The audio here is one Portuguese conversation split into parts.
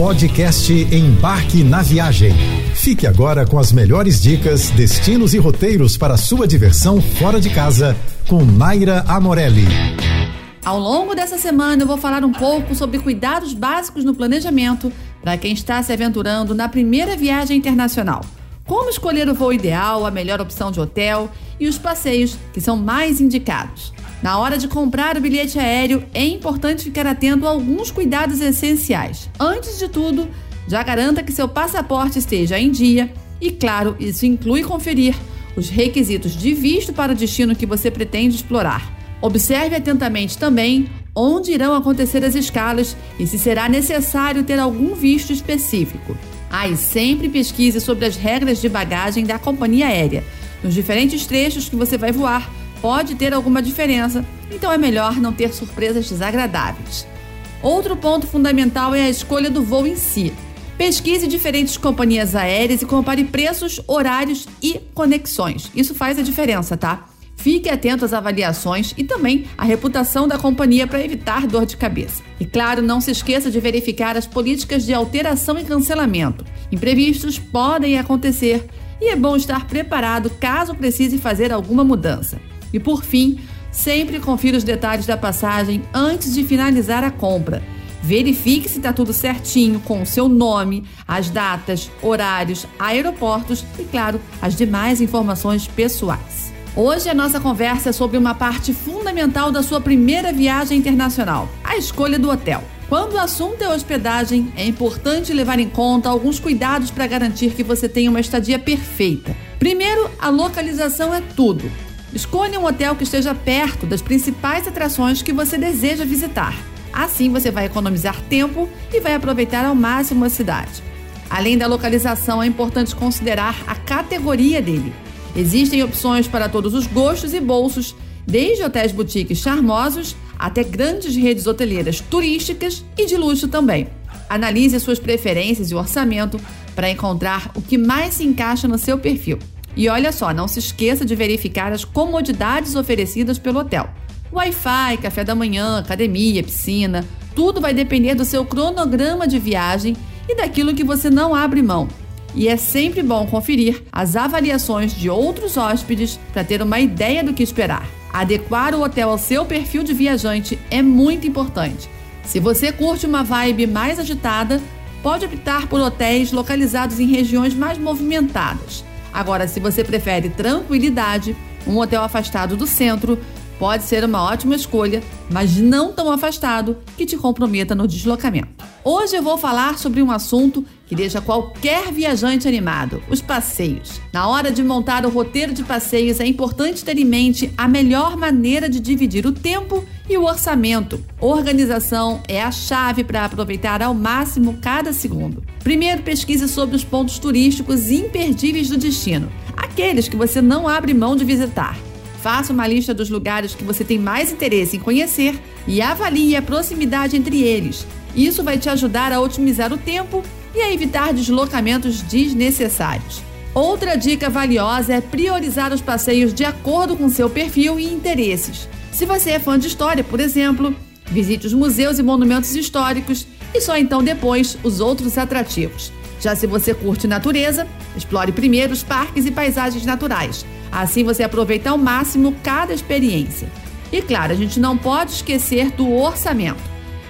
Podcast Embarque na Viagem. Fique agora com as melhores dicas, destinos e roteiros para sua diversão fora de casa com Naira Amorelli. Ao longo dessa semana eu vou falar um pouco sobre cuidados básicos no planejamento para quem está se aventurando na primeira viagem internacional. Como escolher o voo ideal, a melhor opção de hotel e os passeios que são mais indicados. Na hora de comprar o bilhete aéreo, é importante ficar atento a alguns cuidados essenciais. Antes de tudo, já garanta que seu passaporte esteja em dia e, claro, isso inclui conferir os requisitos de visto para o destino que você pretende explorar. Observe atentamente também onde irão acontecer as escalas e se será necessário ter algum visto específico. Ah, e sempre pesquise sobre as regras de bagagem da companhia aérea. Nos diferentes trechos que você vai voar, pode ter alguma diferença, então é melhor não ter surpresas desagradáveis. Outro ponto fundamental é a escolha do voo em si. Pesquise diferentes companhias aéreas e compare preços, horários e conexões. Isso faz a diferença, tá? Fique atento às avaliações e também à reputação da companhia para evitar dor de cabeça. E claro, não se esqueça de verificar as políticas de alteração e cancelamento. Imprevistos podem acontecer e é bom estar preparado caso precise fazer alguma mudança. E por fim, sempre confira os detalhes da passagem antes de finalizar a compra. Verifique se está tudo certinho com o seu nome, as datas, horários, aeroportos e, claro, as demais informações pessoais. Hoje a nossa conversa é sobre uma parte fundamental da sua primeira viagem internacional: a escolha do hotel. Quando o assunto é hospedagem, é importante levar em conta alguns cuidados para garantir que você tenha uma estadia perfeita. Primeiro, a localização é tudo. Escolha um hotel que esteja perto das principais atrações que você deseja visitar. Assim você vai economizar tempo e vai aproveitar ao máximo a cidade. Além da localização, é importante considerar a categoria dele. Existem opções para todos os gostos e bolsos, desde hotéis boutiques charmosos até grandes redes hoteleiras turísticas e de luxo também. Analise suas preferências e orçamento para encontrar o que mais se encaixa no seu perfil. E olha só, não se esqueça de verificar as comodidades oferecidas pelo hotel. Wi-Fi, café da manhã, academia, piscina, tudo vai depender do seu cronograma de viagem e daquilo que você não abre mão. E é sempre bom conferir as avaliações de outros hóspedes para ter uma ideia do que esperar. Adequar o hotel ao seu perfil de viajante é muito importante. Se você curte uma vibe mais agitada, pode optar por hotéis localizados em regiões mais movimentadas. Agora, se você prefere tranquilidade, um hotel afastado do centro pode ser uma ótima escolha, mas não tão afastado que te comprometa no deslocamento. Hoje eu vou falar sobre um assunto que deixa qualquer viajante animado: os passeios. Na hora de montar o roteiro de passeios, é importante ter em mente a melhor maneira de dividir o tempo e o orçamento. Organização é a chave para aproveitar ao máximo cada segundo. Primeiro, pesquise sobre os pontos turísticos imperdíveis do destino, aqueles que você não abre mão de visitar. Faça uma lista dos lugares que você tem mais interesse em conhecer e avalie a proximidade entre eles. Isso vai te ajudar a otimizar o tempo e a evitar deslocamentos desnecessários. Outra dica valiosa é priorizar os passeios de acordo com seu perfil e interesses. Se você é fã de história, por exemplo, visite os museus e monumentos históricos e só então depois os outros atrativos. Já se você curte natureza, explore primeiro os parques e paisagens naturais. Assim você aproveita ao máximo cada experiência. E claro, a gente não pode esquecer do orçamento.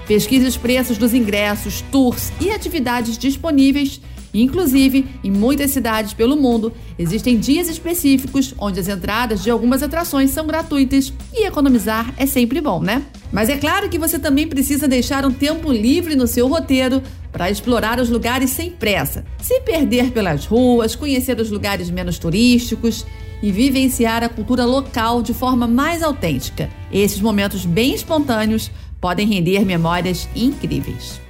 Pesquise os preços dos ingressos, tours e atividades disponíveis. Inclusive, em muitas cidades pelo mundo, existem dias específicos onde as entradas de algumas atrações são gratuitas e economizar é sempre bom, né? Mas é claro que você também precisa deixar um tempo livre no seu roteiro para explorar os lugares sem pressa, se perder pelas ruas, conhecer os lugares menos turísticos e vivenciar a cultura local de forma mais autêntica. Esses momentos bem espontâneos podem render memórias incríveis.